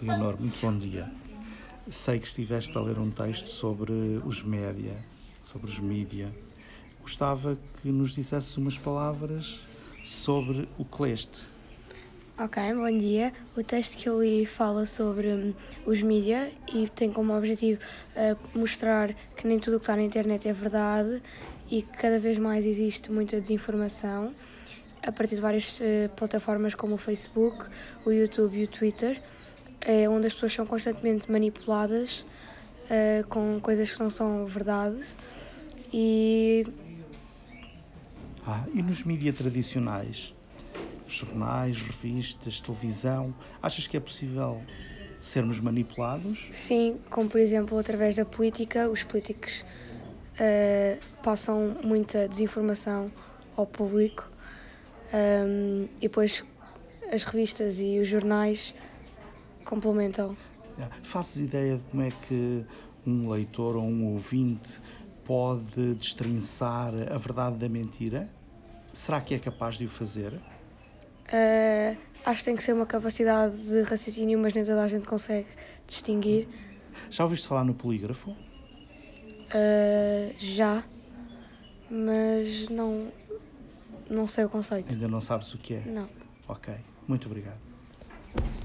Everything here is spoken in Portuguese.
Leonor, muito bom dia. Sei que estiveste a ler um texto sobre os média, sobre os mídia. Gostava que nos dissesses umas palavras sobre o que leste. Ok, bom dia. O texto que eu li fala sobre hum, os mídia e tem como objetivo uh, mostrar que nem tudo o que está na internet é verdade e que cada vez mais existe muita desinformação a partir de várias uh, plataformas como o Facebook, o YouTube e o Twitter é onde as pessoas são constantemente manipuladas uh, com coisas que não são verdades e. Ah, e nos mídias tradicionais? Jornais, revistas, televisão, achas que é possível sermos manipulados? Sim, como por exemplo através da política, os políticos uh, passam muita desinformação ao público um, e depois as revistas e os jornais complementam. Fazes ideia de como é que um leitor ou um ouvinte pode destrinçar a verdade da mentira? Será que é capaz de o fazer? Uh, acho que tem que ser uma capacidade de raciocínio, mas nem toda a gente consegue distinguir. Já ouviste falar no polígrafo? Uh, já, mas não, não sei o conceito. Ainda não sabes o que é? Não. Ok, muito obrigado.